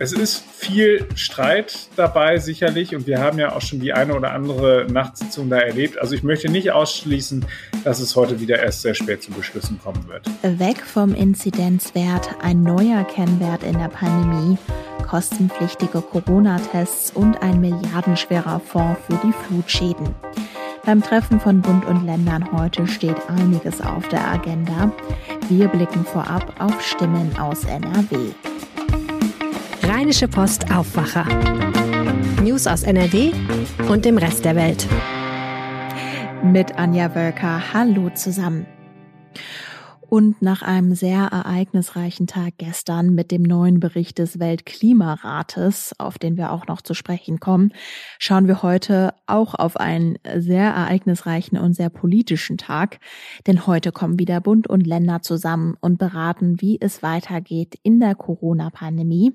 Es ist viel Streit dabei, sicherlich. Und wir haben ja auch schon die eine oder andere Nachtsitzung da erlebt. Also ich möchte nicht ausschließen, dass es heute wieder erst sehr spät zu Beschlüssen kommen wird. Weg vom Inzidenzwert, ein neuer Kennwert in der Pandemie, kostenpflichtige Corona-Tests und ein milliardenschwerer Fonds für die Flutschäden. Beim Treffen von Bund und Ländern heute steht einiges auf der Agenda. Wir blicken vorab auf Stimmen aus NRW. Rheinische Post Aufwacher. News aus NRW und dem Rest der Welt. Mit Anja Wölker. Hallo zusammen. Und nach einem sehr ereignisreichen Tag gestern mit dem neuen Bericht des Weltklimarates, auf den wir auch noch zu sprechen kommen, schauen wir heute auch auf einen sehr ereignisreichen und sehr politischen Tag. Denn heute kommen wieder Bund und Länder zusammen und beraten, wie es weitergeht in der Corona-Pandemie.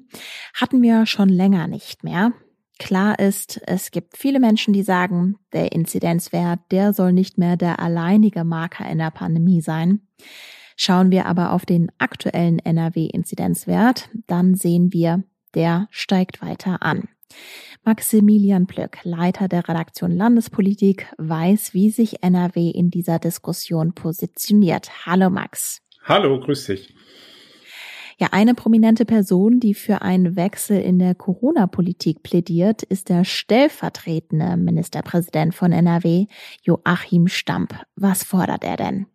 Hatten wir schon länger nicht mehr. Klar ist, es gibt viele Menschen, die sagen, der Inzidenzwert, der soll nicht mehr der alleinige Marker in der Pandemie sein. Schauen wir aber auf den aktuellen NRW-Inzidenzwert, dann sehen wir, der steigt weiter an. Maximilian Plöck, Leiter der Redaktion Landespolitik, weiß, wie sich NRW in dieser Diskussion positioniert. Hallo Max. Hallo, grüß dich. Ja, eine prominente Person, die für einen Wechsel in der Corona-Politik plädiert, ist der stellvertretende Ministerpräsident von NRW, Joachim Stamp. Was fordert er denn?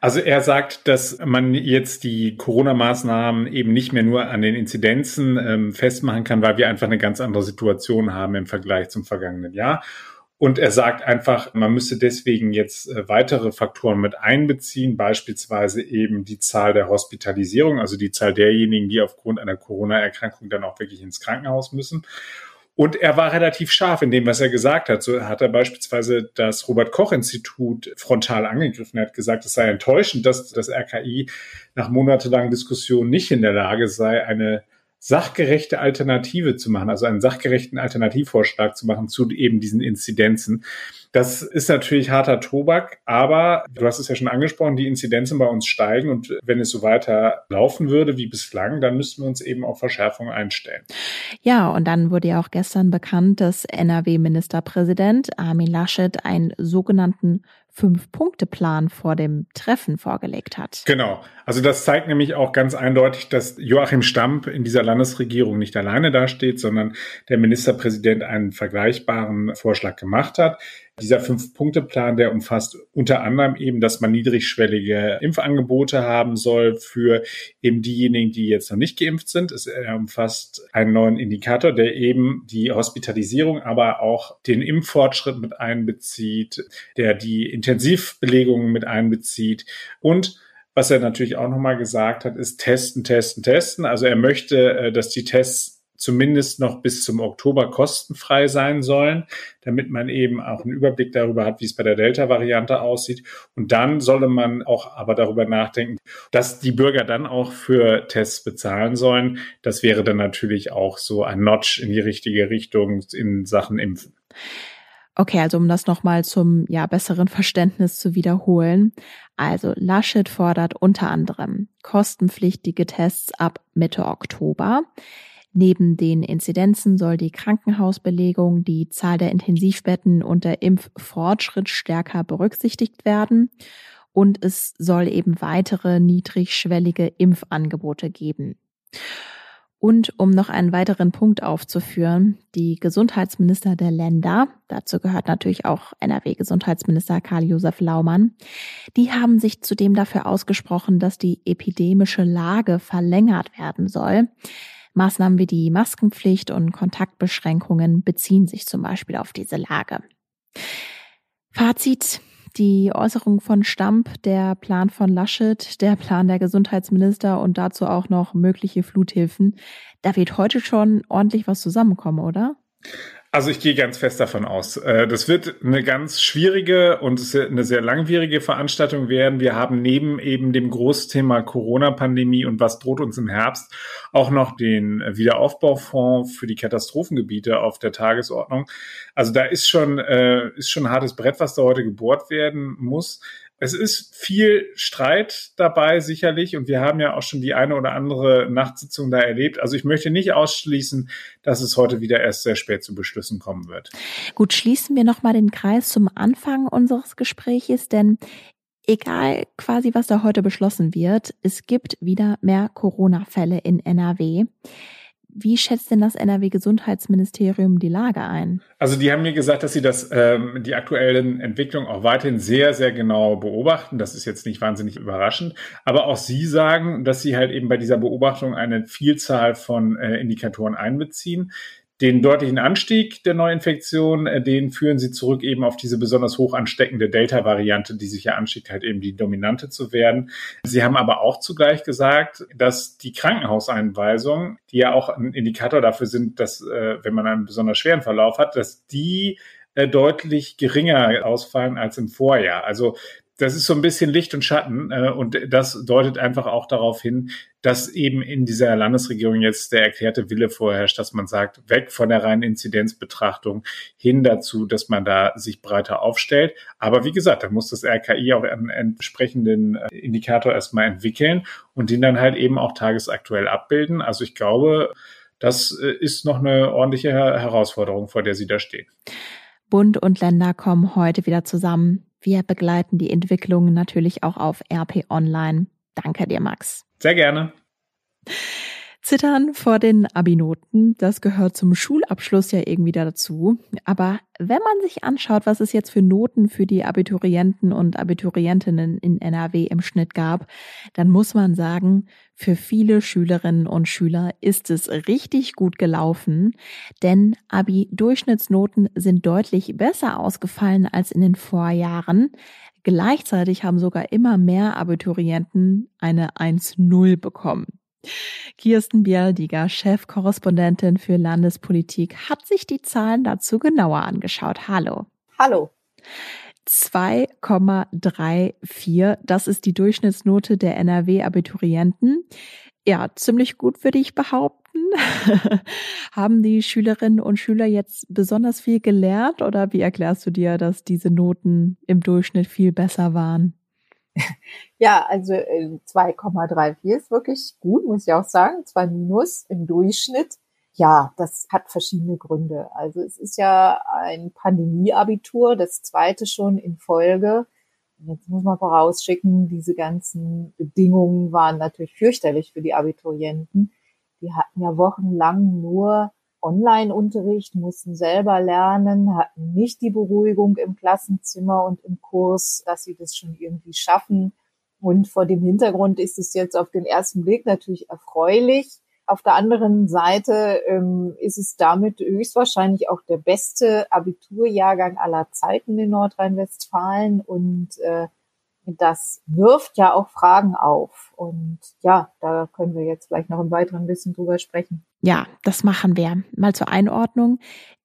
Also er sagt, dass man jetzt die Corona-Maßnahmen eben nicht mehr nur an den Inzidenzen ähm, festmachen kann, weil wir einfach eine ganz andere Situation haben im Vergleich zum vergangenen Jahr. Und er sagt einfach, man müsse deswegen jetzt äh, weitere Faktoren mit einbeziehen, beispielsweise eben die Zahl der Hospitalisierung, also die Zahl derjenigen, die aufgrund einer Corona-Erkrankung dann auch wirklich ins Krankenhaus müssen. Und er war relativ scharf in dem, was er gesagt hat. So hat er beispielsweise das Robert-Koch-Institut frontal angegriffen. Er hat gesagt, es sei enttäuschend, dass das RKI nach monatelangen Diskussionen nicht in der Lage sei, eine sachgerechte Alternative zu machen, also einen sachgerechten Alternativvorschlag zu machen zu eben diesen Inzidenzen. Das ist natürlich harter Tobak, aber du hast es ja schon angesprochen, die Inzidenzen bei uns steigen und wenn es so weiter laufen würde wie bislang, dann müssten wir uns eben auf Verschärfung einstellen. Ja, und dann wurde ja auch gestern bekannt, dass NRW-Ministerpräsident Armin Laschet einen sogenannten Fünf-Punkte-Plan vor dem Treffen vorgelegt hat. Genau. Also das zeigt nämlich auch ganz eindeutig, dass Joachim Stamp in dieser Landesregierung nicht alleine dasteht, sondern der Ministerpräsident einen vergleichbaren Vorschlag gemacht hat. Dieser Fünf-Punkte-Plan, der umfasst unter anderem eben, dass man niedrigschwellige Impfangebote haben soll für eben diejenigen, die jetzt noch nicht geimpft sind. Es umfasst einen neuen Indikator, der eben die Hospitalisierung, aber auch den Impffortschritt mit einbezieht, der die Intensivbelegungen mit einbezieht und was er natürlich auch nochmal gesagt hat, ist testen, testen, testen. Also er möchte, äh, dass die Tests zumindest noch bis zum Oktober kostenfrei sein sollen, damit man eben auch einen Überblick darüber hat, wie es bei der Delta-Variante aussieht. Und dann solle man auch aber darüber nachdenken, dass die Bürger dann auch für Tests bezahlen sollen. Das wäre dann natürlich auch so ein Notch in die richtige Richtung in Sachen Impfen. Okay, also um das nochmal zum ja, besseren Verständnis zu wiederholen. Also Laschet fordert unter anderem kostenpflichtige Tests ab Mitte Oktober. Neben den Inzidenzen soll die Krankenhausbelegung, die Zahl der Intensivbetten und der Impffortschritt stärker berücksichtigt werden. Und es soll eben weitere niedrigschwellige Impfangebote geben. Und um noch einen weiteren Punkt aufzuführen, die Gesundheitsminister der Länder, dazu gehört natürlich auch NRW-Gesundheitsminister Karl-Josef Laumann, die haben sich zudem dafür ausgesprochen, dass die epidemische Lage verlängert werden soll. Maßnahmen wie die Maskenpflicht und Kontaktbeschränkungen beziehen sich zum Beispiel auf diese Lage. Fazit. Die Äußerung von Stamp, der Plan von Laschet, der Plan der Gesundheitsminister und dazu auch noch mögliche Fluthilfen. Da wird heute schon ordentlich was zusammenkommen, oder? Also ich gehe ganz fest davon aus. Äh, das wird eine ganz schwierige und eine sehr langwierige Veranstaltung werden. Wir haben neben eben dem Großthema Corona-Pandemie und was droht uns im Herbst auch noch den Wiederaufbaufonds für die Katastrophengebiete auf der Tagesordnung. Also da ist schon, äh, ist schon ein hartes Brett, was da heute gebohrt werden muss. Es ist viel Streit dabei sicherlich und wir haben ja auch schon die eine oder andere Nachtsitzung da erlebt. Also ich möchte nicht ausschließen, dass es heute wieder erst sehr spät zu Beschlüssen kommen wird. Gut, schließen wir nochmal den Kreis zum Anfang unseres Gespräches, denn egal quasi, was da heute beschlossen wird, es gibt wieder mehr Corona-Fälle in NRW. Wie schätzt denn das NRW-Gesundheitsministerium die Lage ein? Also die haben mir gesagt, dass sie das, ähm, die aktuellen Entwicklungen auch weiterhin sehr, sehr genau beobachten. Das ist jetzt nicht wahnsinnig überraschend. Aber auch sie sagen, dass sie halt eben bei dieser Beobachtung eine Vielzahl von äh, Indikatoren einbeziehen. Den deutlichen Anstieg der Neuinfektion, äh, den führen sie zurück eben auf diese besonders hoch ansteckende Delta-Variante, die sich ja anschickt, halt eben die dominante zu werden. Sie haben aber auch zugleich gesagt, dass die Krankenhauseinweisungen, die ja auch ein Indikator dafür sind, dass, äh, wenn man einen besonders schweren Verlauf hat, dass die äh, deutlich geringer ausfallen als im Vorjahr. Also das ist so ein bisschen Licht und Schatten äh, und das deutet einfach auch darauf hin, dass eben in dieser Landesregierung jetzt der erklärte Wille vorherrscht, dass man sagt, weg von der reinen Inzidenzbetrachtung hin dazu, dass man da sich breiter aufstellt. Aber wie gesagt, da muss das RKI auch einen entsprechenden äh, Indikator erstmal entwickeln und den dann halt eben auch tagesaktuell abbilden. Also ich glaube, das äh, ist noch eine ordentliche Herausforderung, vor der Sie da stehen. Bund und Länder kommen heute wieder zusammen. Wir begleiten die Entwicklung natürlich auch auf RP Online. Danke dir, Max. Sehr gerne. Zittern vor den Abi-Noten, das gehört zum Schulabschluss ja irgendwie dazu. Aber wenn man sich anschaut, was es jetzt für Noten für die Abiturienten und Abiturientinnen in NRW im Schnitt gab, dann muss man sagen, für viele Schülerinnen und Schüler ist es richtig gut gelaufen, denn Abi-Durchschnittsnoten sind deutlich besser ausgefallen als in den Vorjahren. Gleichzeitig haben sogar immer mehr Abiturienten eine 1-0 bekommen. Kirsten Bialdiger, Chefkorrespondentin für Landespolitik, hat sich die Zahlen dazu genauer angeschaut. Hallo. Hallo. 2,34, das ist die Durchschnittsnote der NRW-Abiturienten. Ja, ziemlich gut würde ich behaupten. Haben die Schülerinnen und Schüler jetzt besonders viel gelernt oder wie erklärst du dir, dass diese Noten im Durchschnitt viel besser waren? Ja, also 2,34 äh, ist wirklich gut, muss ich auch sagen. Zwei Minus im Durchschnitt. Ja, das hat verschiedene Gründe. Also es ist ja ein Pandemieabitur, das zweite schon in Folge. Jetzt muss man vorausschicken, diese ganzen Bedingungen waren natürlich fürchterlich für die Abiturienten. Die hatten ja wochenlang nur Online-Unterricht, mussten selber lernen, hatten nicht die Beruhigung im Klassenzimmer und im Kurs, dass sie das schon irgendwie schaffen. Und vor dem Hintergrund ist es jetzt auf den ersten Blick natürlich erfreulich. Auf der anderen Seite ähm, ist es damit höchstwahrscheinlich auch der beste Abiturjahrgang aller Zeiten in Nordrhein-Westfalen und äh, das wirft ja auch Fragen auf. Und ja, da können wir jetzt vielleicht noch im weiteren bisschen drüber sprechen. Ja, das machen wir. Mal zur Einordnung.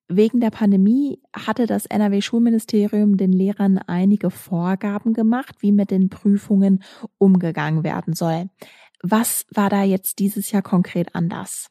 Wegen der Pandemie hatte das NRW-Schulministerium den Lehrern einige Vorgaben gemacht, wie mit den Prüfungen umgegangen werden soll. Was war da jetzt dieses Jahr konkret anders?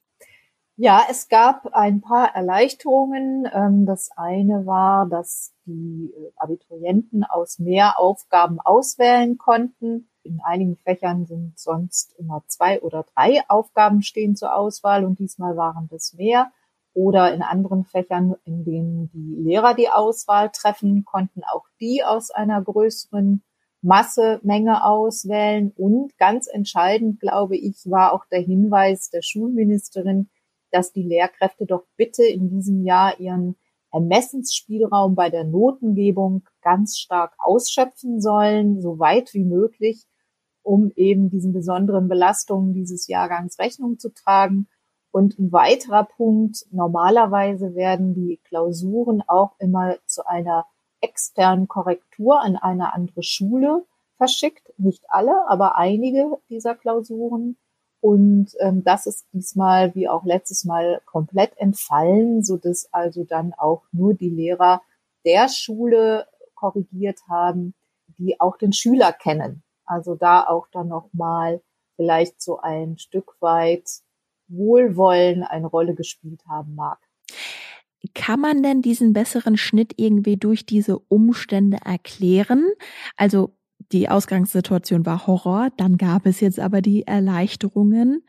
Ja, es gab ein paar Erleichterungen. Ähm, das eine war, dass die äh, Abiturienten aus mehr Aufgaben auswählen konnten. In einigen Fächern sind sonst immer zwei oder drei Aufgaben stehen zur Auswahl und diesmal waren das mehr. Oder in anderen Fächern, in denen die Lehrer die Auswahl treffen, konnten auch die aus einer größeren Masse, Menge auswählen. Und ganz entscheidend, glaube ich, war auch der Hinweis der Schulministerin, dass die Lehrkräfte doch bitte in diesem Jahr ihren Ermessensspielraum bei der Notengebung ganz stark ausschöpfen sollen, so weit wie möglich, um eben diesen besonderen Belastungen dieses Jahrgangs Rechnung zu tragen. Und ein weiterer Punkt, normalerweise werden die Klausuren auch immer zu einer externen Korrektur an eine andere Schule verschickt. Nicht alle, aber einige dieser Klausuren. Und ähm, das ist diesmal wie auch letztes Mal komplett entfallen, so dass also dann auch nur die Lehrer der Schule korrigiert haben, die auch den Schüler kennen. Also da auch dann nochmal vielleicht so ein Stück weit Wohlwollen eine Rolle gespielt haben mag. Kann man denn diesen besseren Schnitt irgendwie durch diese Umstände erklären? Also Die Ausgangssituation war Horror, dann gab es jetzt aber die Erleichterungen.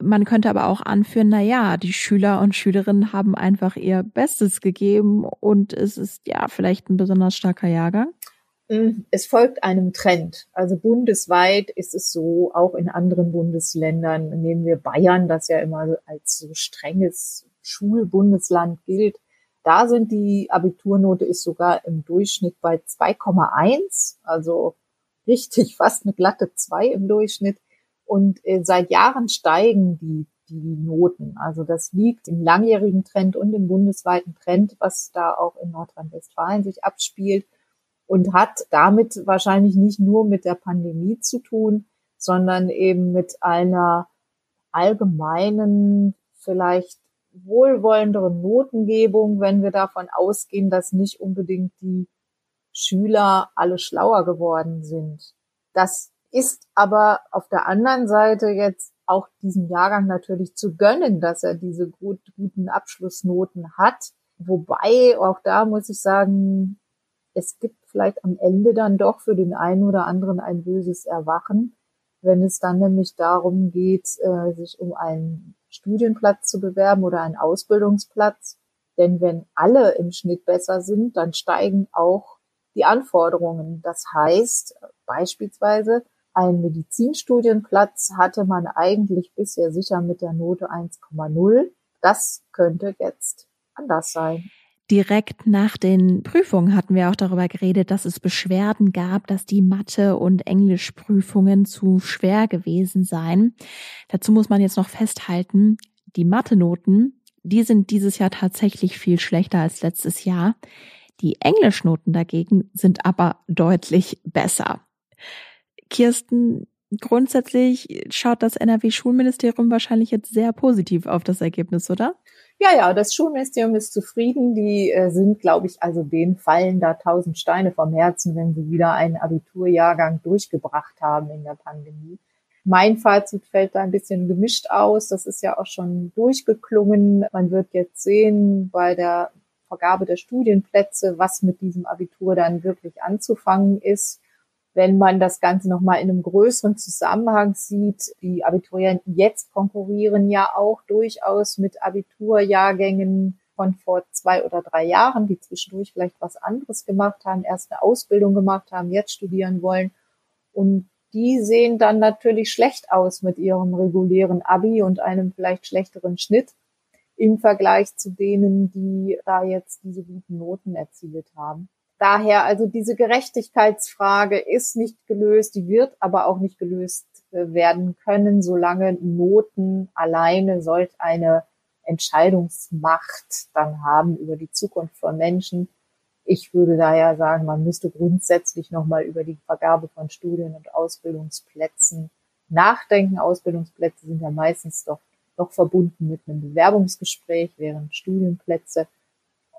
Man könnte aber auch anführen, na ja, die Schüler und Schülerinnen haben einfach ihr Bestes gegeben und es ist ja vielleicht ein besonders starker Jahrgang. Es folgt einem Trend. Also bundesweit ist es so, auch in anderen Bundesländern, nehmen wir Bayern, das ja immer als so strenges Schulbundesland gilt. Da sind die Abiturnote ist sogar im Durchschnitt bei 2,1, also richtig fast eine glatte 2 im Durchschnitt. Und äh, seit Jahren steigen die, die Noten. Also das liegt im langjährigen Trend und im bundesweiten Trend, was da auch in Nordrhein-Westfalen sich abspielt und hat damit wahrscheinlich nicht nur mit der Pandemie zu tun, sondern eben mit einer allgemeinen, vielleicht wohlwollenderen Notengebung, wenn wir davon ausgehen, dass nicht unbedingt die Schüler alle schlauer geworden sind. Das ist aber auf der anderen Seite jetzt auch diesem Jahrgang natürlich zu gönnen, dass er diese gut, guten Abschlussnoten hat. Wobei, auch da muss ich sagen, es gibt vielleicht am Ende dann doch für den einen oder anderen ein böses Erwachen, wenn es dann nämlich darum geht, äh, sich um einen Studienplatz zu bewerben oder einen Ausbildungsplatz. Denn wenn alle im Schnitt besser sind, dann steigen auch die Anforderungen. Das heißt beispielsweise, ein Medizinstudienplatz hatte man eigentlich bisher sicher mit der Note 1,0. Das könnte jetzt anders sein. Direkt nach den Prüfungen hatten wir auch darüber geredet, dass es Beschwerden gab, dass die Mathe- und Englischprüfungen zu schwer gewesen seien. Dazu muss man jetzt noch festhalten, die Mathe-Noten, die sind dieses Jahr tatsächlich viel schlechter als letztes Jahr. Die Englischnoten dagegen sind aber deutlich besser. Kirsten, grundsätzlich schaut das NRW-Schulministerium wahrscheinlich jetzt sehr positiv auf das Ergebnis, oder? Ja, ja, das Schulministerium ist zufrieden. Die äh, sind, glaube ich, also denen fallen da tausend Steine vom Herzen, wenn sie wieder einen Abiturjahrgang durchgebracht haben in der Pandemie. Mein Fazit fällt da ein bisschen gemischt aus. Das ist ja auch schon durchgeklungen. Man wird jetzt sehen bei der Vergabe der Studienplätze, was mit diesem Abitur dann wirklich anzufangen ist wenn man das Ganze nochmal in einem größeren Zusammenhang sieht, die Abiturienten jetzt konkurrieren ja auch durchaus mit Abiturjahrgängen von vor zwei oder drei Jahren, die zwischendurch vielleicht was anderes gemacht haben, erst eine Ausbildung gemacht haben, jetzt studieren wollen. Und die sehen dann natürlich schlecht aus mit ihrem regulären Abi und einem vielleicht schlechteren Schnitt im Vergleich zu denen, die da jetzt diese guten Noten erzielt haben. Daher also diese Gerechtigkeitsfrage ist nicht gelöst, die wird aber auch nicht gelöst äh, werden können, solange Noten alleine solch eine Entscheidungsmacht dann haben über die Zukunft von Menschen. Ich würde daher sagen, man müsste grundsätzlich nochmal über die Vergabe von Studien- und Ausbildungsplätzen nachdenken. Ausbildungsplätze sind ja meistens doch noch verbunden mit einem Bewerbungsgespräch, während Studienplätze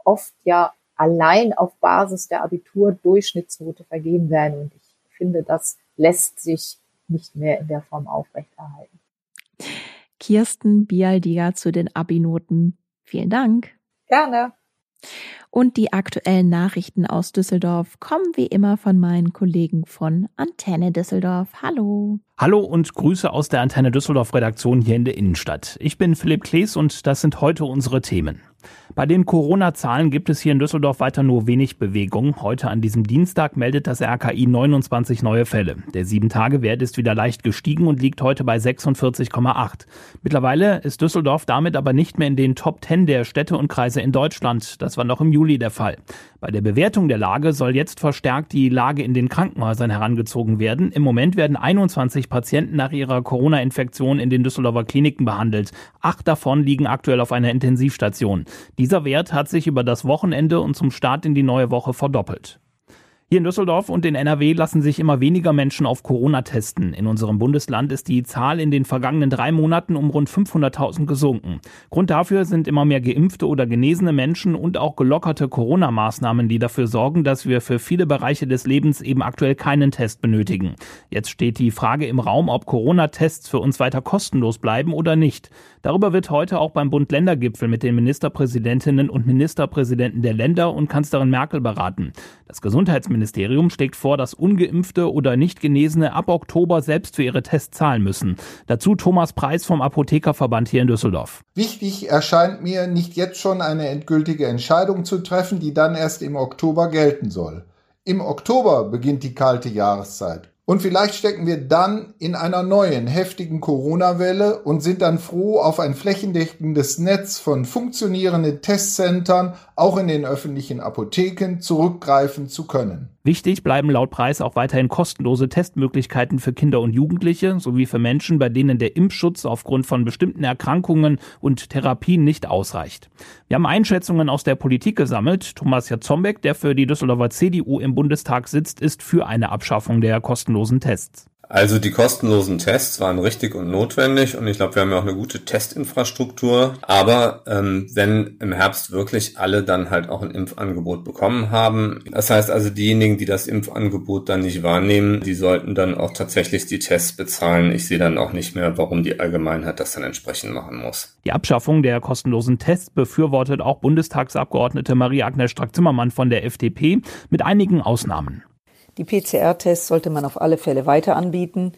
oft ja allein auf Basis der Abitur-Durchschnittsnote vergeben werden. Und ich finde, das lässt sich nicht mehr in der Form aufrechterhalten. Kirsten Bialdiga zu den Abi-Noten. Vielen Dank. Gerne. Und die aktuellen Nachrichten aus Düsseldorf kommen wie immer von meinen Kollegen von Antenne Düsseldorf. Hallo. Hallo und Grüße aus der Antenne Düsseldorf Redaktion hier in der Innenstadt. Ich bin Philipp Klees und das sind heute unsere Themen. Bei den Corona-Zahlen gibt es hier in Düsseldorf weiter nur wenig Bewegung. Heute an diesem Dienstag meldet das RKI 29 neue Fälle. Der 7-Tage-Wert ist wieder leicht gestiegen und liegt heute bei 46,8. Mittlerweile ist Düsseldorf damit aber nicht mehr in den Top 10 der Städte und Kreise in Deutschland. Das war noch im Juli der Fall. Bei der Bewertung der Lage soll jetzt verstärkt die Lage in den Krankenhäusern herangezogen werden. Im Moment werden 21 Patienten nach ihrer Corona-Infektion in den Düsseldorfer Kliniken behandelt. Acht davon liegen aktuell auf einer Intensivstation. Dieser Wert hat sich über das Wochenende und zum Start in die neue Woche verdoppelt. Hier in Düsseldorf und in NRW lassen sich immer weniger Menschen auf Corona testen. In unserem Bundesland ist die Zahl in den vergangenen drei Monaten um rund 500.000 gesunken. Grund dafür sind immer mehr geimpfte oder genesene Menschen und auch gelockerte Corona-Maßnahmen, die dafür sorgen, dass wir für viele Bereiche des Lebens eben aktuell keinen Test benötigen. Jetzt steht die Frage im Raum, ob Corona-Tests für uns weiter kostenlos bleiben oder nicht. Darüber wird heute auch beim Bund-Länder-Gipfel mit den Ministerpräsidentinnen und Ministerpräsidenten der Länder und Kanzlerin Merkel beraten. Das Gesundheitsministerium Bundesministerium schlägt vor, dass ungeimpfte oder nicht Genesene ab Oktober selbst für ihre Tests zahlen müssen. Dazu Thomas Preis vom Apothekerverband hier in Düsseldorf. Wichtig erscheint mir, nicht jetzt schon eine endgültige Entscheidung zu treffen, die dann erst im Oktober gelten soll. Im Oktober beginnt die kalte Jahreszeit. Und vielleicht stecken wir dann in einer neuen, heftigen Corona-Welle und sind dann froh, auf ein flächendeckendes Netz von funktionierenden Testcentern auch in den öffentlichen Apotheken zurückgreifen zu können. Wichtig bleiben laut Preis auch weiterhin kostenlose Testmöglichkeiten für Kinder und Jugendliche sowie für Menschen, bei denen der Impfschutz aufgrund von bestimmten Erkrankungen und Therapien nicht ausreicht. Wir haben Einschätzungen aus der Politik gesammelt. Thomas Jatzombeck, der für die Düsseldorfer CDU im Bundestag sitzt, ist für eine Abschaffung der kostenlosen Tests. Also die kostenlosen Tests waren richtig und notwendig und ich glaube, wir haben ja auch eine gute Testinfrastruktur. Aber ähm, wenn im Herbst wirklich alle dann halt auch ein Impfangebot bekommen haben, das heißt also diejenigen, die das Impfangebot dann nicht wahrnehmen, die sollten dann auch tatsächlich die Tests bezahlen. Ich sehe dann auch nicht mehr, warum die Allgemeinheit das dann entsprechend machen muss. Die Abschaffung der kostenlosen Tests befürwortet auch Bundestagsabgeordnete Marie-Agnes Strack-Zimmermann von der FDP mit einigen Ausnahmen. Die PCR-Tests sollte man auf alle Fälle weiter anbieten.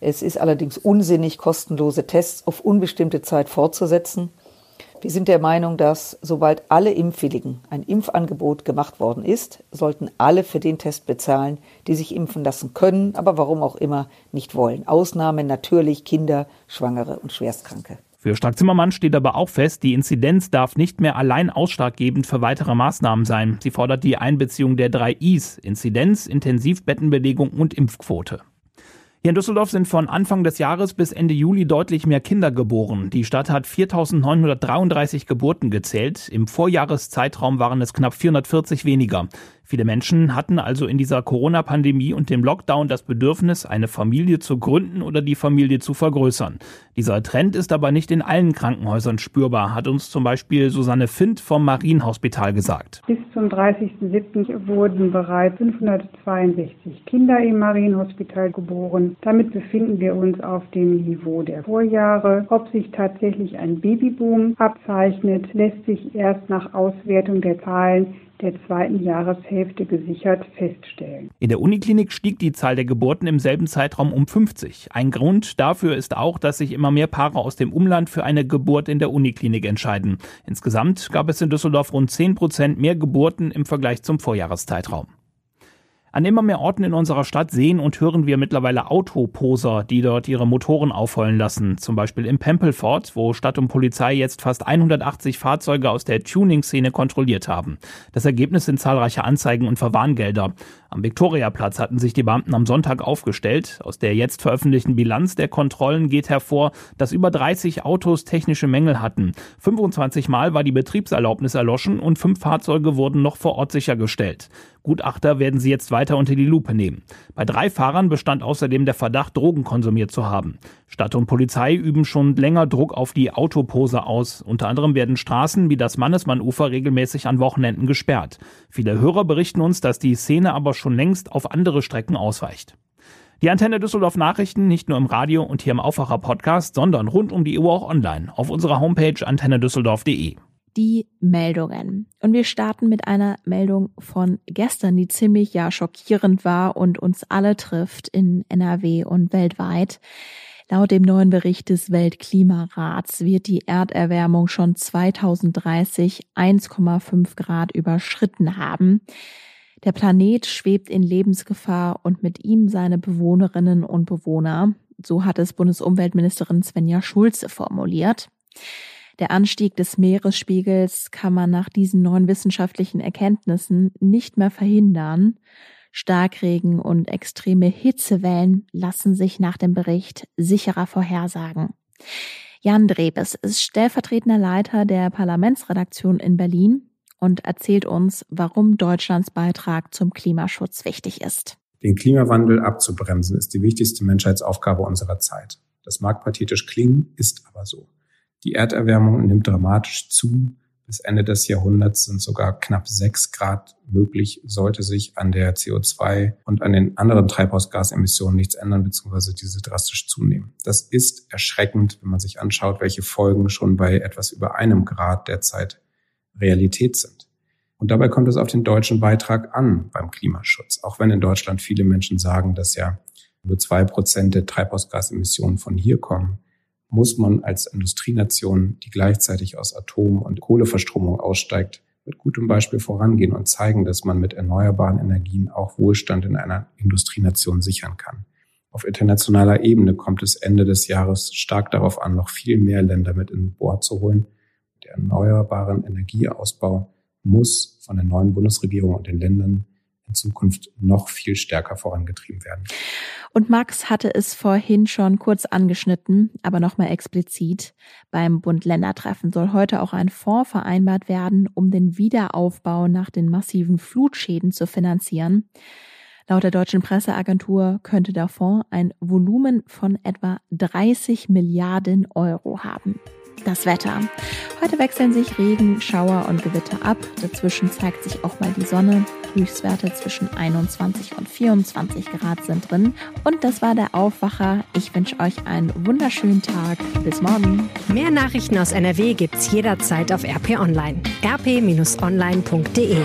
Es ist allerdings unsinnig, kostenlose Tests auf unbestimmte Zeit fortzusetzen. Wir sind der Meinung, dass sobald alle Impfwilligen ein Impfangebot gemacht worden ist, sollten alle für den Test bezahlen, die sich impfen lassen können, aber warum auch immer nicht wollen. Ausnahme natürlich Kinder, Schwangere und Schwerstkranke. Für Strack-Zimmermann steht aber auch fest, die Inzidenz darf nicht mehr allein ausschlaggebend für weitere Maßnahmen sein. Sie fordert die Einbeziehung der drei Is, Inzidenz, Intensivbettenbelegung und Impfquote. Hier in Düsseldorf sind von Anfang des Jahres bis Ende Juli deutlich mehr Kinder geboren. Die Stadt hat 4.933 Geburten gezählt. Im Vorjahreszeitraum waren es knapp 440 weniger. Viele Menschen hatten also in dieser Corona-Pandemie und dem Lockdown das Bedürfnis, eine Familie zu gründen oder die Familie zu vergrößern. Dieser Trend ist aber nicht in allen Krankenhäusern spürbar, hat uns zum Beispiel Susanne Findt vom Marienhospital gesagt. Bis zum 30.07. wurden bereits 562 Kinder im Marienhospital geboren. Damit befinden wir uns auf dem Niveau der Vorjahre. Ob sich tatsächlich ein Babyboom abzeichnet, lässt sich erst nach Auswertung der Zahlen der zweiten Jahreshälfte gesichert feststellen. In der Uniklinik stieg die Zahl der Geburten im selben Zeitraum um 50. Ein Grund dafür ist auch, dass sich immer mehr Paare aus dem Umland für eine Geburt in der Uniklinik entscheiden. Insgesamt gab es in Düsseldorf rund 10 Prozent mehr Geburten im Vergleich zum Vorjahreszeitraum. An immer mehr Orten in unserer Stadt sehen und hören wir mittlerweile Autoposer, die dort ihre Motoren aufheulen lassen. Zum Beispiel im Pempelfort, wo Stadt und Polizei jetzt fast 180 Fahrzeuge aus der Tuning-Szene kontrolliert haben. Das Ergebnis sind zahlreiche Anzeigen und Verwarngelder. Am Viktoriaplatz hatten sich die Beamten am Sonntag aufgestellt. Aus der jetzt veröffentlichten Bilanz der Kontrollen geht hervor, dass über 30 Autos technische Mängel hatten. 25 Mal war die Betriebserlaubnis erloschen und fünf Fahrzeuge wurden noch vor Ort sichergestellt. Gutachter werden sie jetzt weiter unter die Lupe nehmen. Bei drei Fahrern bestand außerdem der Verdacht, Drogen konsumiert zu haben. Stadt und Polizei üben schon länger Druck auf die Autopose aus. Unter anderem werden Straßen wie das Mannesmannufer regelmäßig an Wochenenden gesperrt. Viele Hörer berichten uns, dass die Szene aber schon längst auf andere Strecken ausweicht. Die Antenne Düsseldorf Nachrichten nicht nur im Radio und hier im Aufwacher Podcast, sondern rund um die Uhr auch online auf unserer Homepage antennedüsseldorf.de die Meldungen. Und wir starten mit einer Meldung von gestern, die ziemlich ja schockierend war und uns alle trifft in NRW und weltweit. Laut dem neuen Bericht des Weltklimarats wird die Erderwärmung schon 2030 1,5 Grad überschritten haben. Der Planet schwebt in Lebensgefahr und mit ihm seine Bewohnerinnen und Bewohner. So hat es Bundesumweltministerin Svenja Schulze formuliert. Der Anstieg des Meeresspiegels kann man nach diesen neuen wissenschaftlichen Erkenntnissen nicht mehr verhindern. Starkregen und extreme Hitzewellen lassen sich nach dem Bericht sicherer vorhersagen. Jan Drebes ist stellvertretender Leiter der Parlamentsredaktion in Berlin und erzählt uns, warum Deutschlands Beitrag zum Klimaschutz wichtig ist. Den Klimawandel abzubremsen ist die wichtigste Menschheitsaufgabe unserer Zeit. Das mag pathetisch klingen, ist aber so. Die Erderwärmung nimmt dramatisch zu. Bis Ende des Jahrhunderts sind sogar knapp sechs Grad möglich, sollte sich an der CO2 und an den anderen Treibhausgasemissionen nichts ändern, beziehungsweise diese drastisch zunehmen. Das ist erschreckend, wenn man sich anschaut, welche Folgen schon bei etwas über einem Grad derzeit Realität sind. Und dabei kommt es auf den deutschen Beitrag an beim Klimaschutz. Auch wenn in Deutschland viele Menschen sagen, dass ja nur zwei Prozent der Treibhausgasemissionen von hier kommen, muss man als Industrienation, die gleichzeitig aus Atom- und Kohleverstromung aussteigt, mit gutem Beispiel vorangehen und zeigen, dass man mit erneuerbaren Energien auch Wohlstand in einer Industrienation sichern kann. Auf internationaler Ebene kommt es Ende des Jahres stark darauf an, noch viel mehr Länder mit in Bord zu holen. Der erneuerbaren Energieausbau muss von der neuen Bundesregierung und den Ländern in Zukunft noch viel stärker vorangetrieben werden. Und Max hatte es vorhin schon kurz angeschnitten, aber nochmal explizit. Beim Bund-Länder-Treffen soll heute auch ein Fonds vereinbart werden, um den Wiederaufbau nach den massiven Flutschäden zu finanzieren. Laut der deutschen Presseagentur könnte der Fonds ein Volumen von etwa 30 Milliarden Euro haben. Das Wetter. Heute wechseln sich Regen, Schauer und Gewitter ab. Dazwischen zeigt sich auch mal die Sonne. Höchstwerte zwischen 21 und 24 Grad sind drin. Und das war der Aufwacher. Ich wünsche euch einen wunderschönen Tag. Bis morgen. Mehr Nachrichten aus NRW gibt's jederzeit auf RP Online. rp-online.de